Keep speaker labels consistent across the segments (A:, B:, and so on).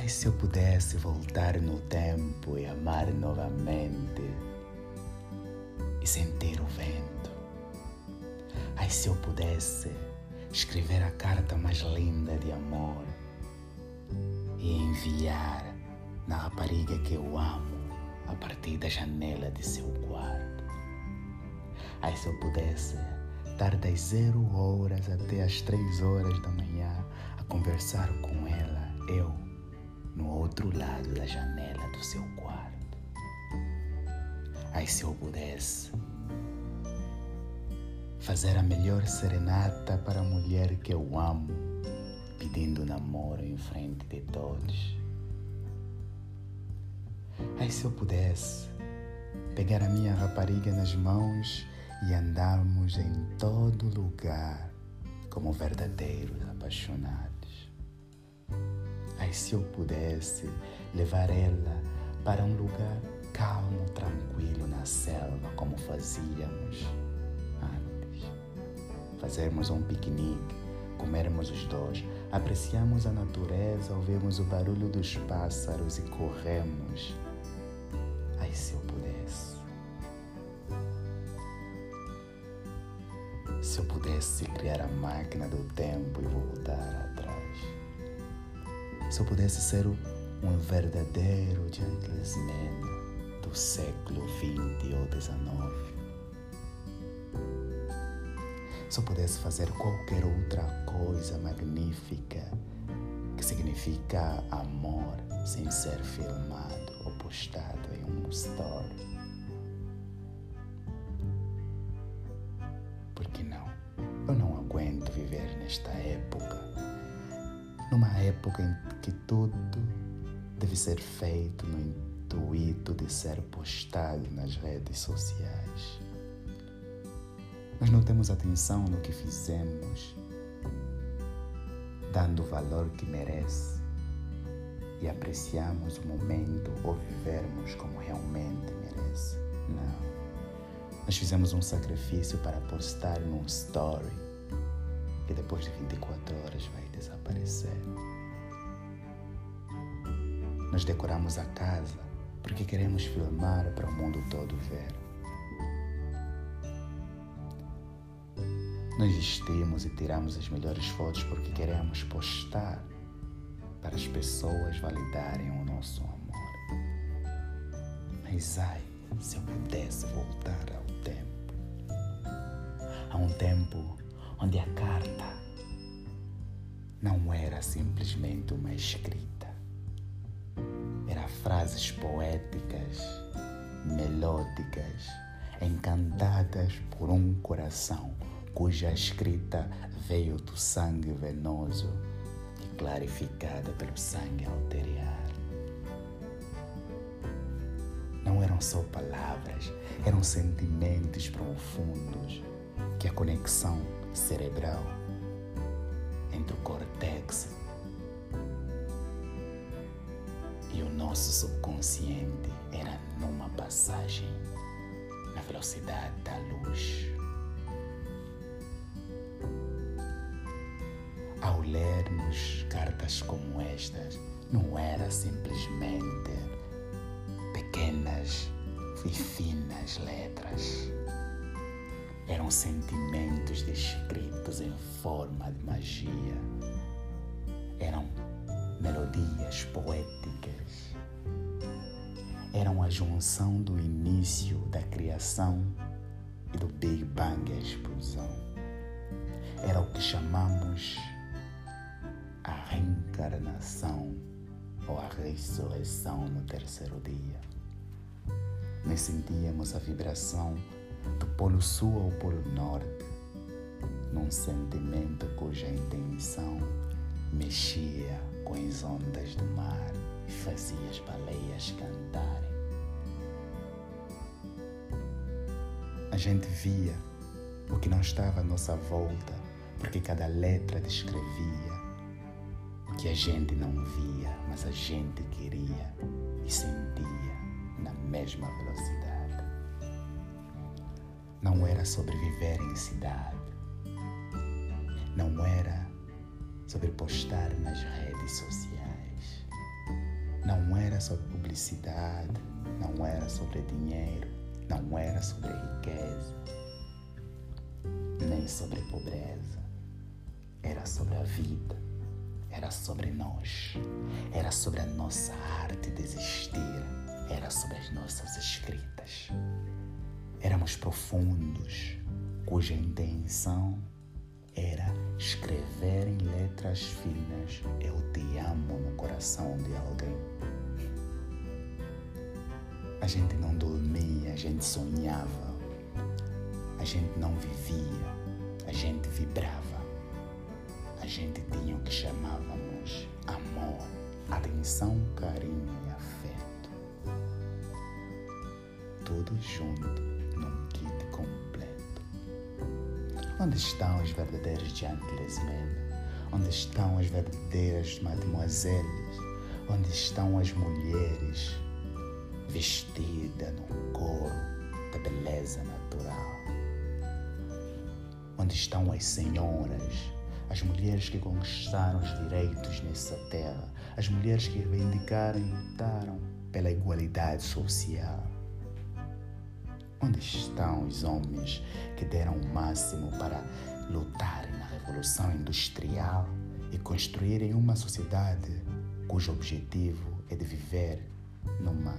A: Ai, se eu pudesse voltar no tempo e amar novamente e sentir o vento. Ai, se eu pudesse escrever a carta mais linda de amor e enviar na rapariga que eu amo a partir da janela de seu quarto. Ai, se eu pudesse estar das zero horas até as três horas da manhã a conversar com ela, eu, no outro lado da janela do seu quarto. Ai, se eu pudesse fazer a melhor serenata para a mulher que eu amo, pedindo namoro em frente de todos. Ai, se eu pudesse pegar a minha rapariga nas mãos e andarmos em todo lugar como verdadeiros apaixonados. Ai, se eu pudesse levar ela para um lugar calmo, tranquilo na selva, como fazíamos antes. Fazermos um piquenique, comermos os dois, apreciamos a natureza, ouvimos o barulho dos pássaros e corremos. Ai, se eu pudesse. Se eu pudesse criar a máquina do tempo e voltar. Se eu pudesse ser um verdadeiro gentleman do século XX ou XIX. Se eu pudesse fazer qualquer outra coisa magnífica que significa amor sem ser filmado ou postado em um story. Porque não? Eu não aguento viver nesta época. Numa época em que tudo deve ser feito no intuito de ser postado nas redes sociais. Nós não temos atenção no que fizemos, dando o valor que merece e apreciamos o momento ou vivermos como realmente merece. Não. Nós fizemos um sacrifício para postar num story que depois de 24 horas vai desaparecer. Nós decoramos a casa porque queremos filmar para o mundo todo ver. Nós vestimos e tiramos as melhores fotos porque queremos postar para as pessoas validarem o nosso amor. Mas ai, se eu pudesse voltar ao tempo, a um tempo onde a carta não era simplesmente uma escrita, frases poéticas, melódicas, encantadas por um coração cuja escrita veio do sangue venoso e clarificada pelo sangue arterial. Não eram só palavras, eram sentimentos profundos que a conexão cerebral entre o córtex o nosso subconsciente era numa passagem na velocidade da luz. Ao lermos cartas como estas, não era simplesmente pequenas e finas letras. Eram sentimentos descritos em forma de magia. Eram melodias poéticas. Eram a junção do início da criação e do Big Bang, a explosão. Era o que chamamos a reencarnação ou a ressurreição no terceiro dia. Nós sentíamos a vibração do Polo Sul ao Polo Norte, num sentimento cuja intenção mexia com as ondas do mar fazia as baleias cantarem. A gente via o que não estava à nossa volta, porque cada letra descrevia o que a gente não via, mas a gente queria e sentia na mesma velocidade. Não era sobre viver em cidade, não era sobre postar nas redes sociais, não era sobre publicidade, não era sobre dinheiro, não era sobre riqueza, nem sobre pobreza. Era sobre a vida, era sobre nós, era sobre a nossa arte de existir, era sobre as nossas escritas. Éramos profundos, cuja intenção era escrever em letras finas Eu te amo no coração de alguém. A gente não dormia, a gente sonhava, a gente não vivia, a gente vibrava, a gente tinha o que chamávamos amor, atenção, carinho e afeto. Tudo junto num kit. Onde estão os verdadeiros gentlemen? Onde estão as verdadeiras mademoiselles? Onde estão as mulheres vestida no coro da beleza natural. Onde estão as senhoras, as mulheres que conquistaram os direitos nessa terra, as mulheres que reivindicaram e lutaram pela igualdade social? Onde estão os homens que deram o máximo para lutarem na revolução industrial e construírem uma sociedade cujo objetivo é de viver numa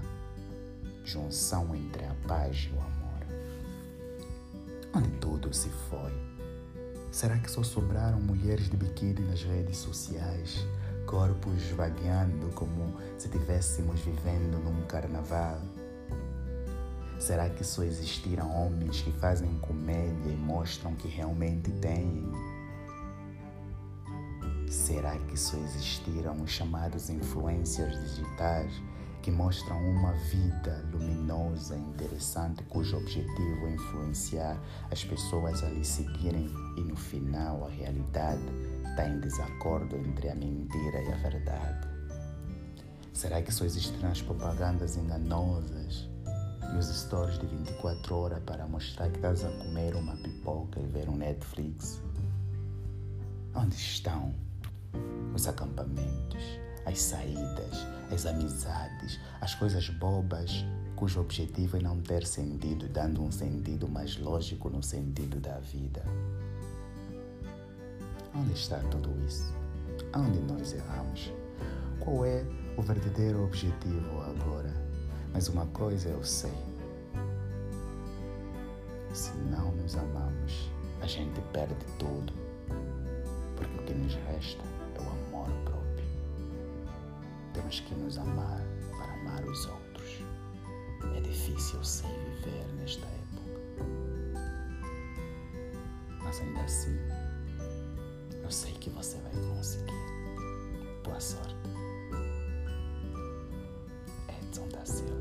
A: junção entre a paz e o amor. Onde tudo se foi? Será que só sobraram mulheres de biquíni nas redes sociais, corpos vagueando como se estivéssemos vivendo num carnaval? Será que só existiram homens que fazem comédia e mostram que realmente têm? Será que só existiram os chamados influencers digitais que mostram uma vida luminosa interessante cujo objetivo é influenciar as pessoas a lhe seguirem e no final a realidade está em desacordo entre a mentira e a verdade? Será que só existirão as propagandas enganosas e os stories de 24 horas para mostrar que estás a comer uma pipoca e ver um Netflix? Onde estão os acampamentos, as saídas, as amizades, as coisas bobas, cujo objetivo é não ter sentido, dando um sentido mais lógico no sentido da vida. Onde está tudo isso? Onde nós erramos? Qual é o verdadeiro objetivo agora? Mas uma coisa eu sei: se não nos amamos, a gente perde tudo, porque o que nos resta é o amor próprio. Temos que nos amar para amar os outros. É difícil sei viver nesta época. Mas ainda assim, eu sei que você vai conseguir. Boa sorte. Edson da Silva.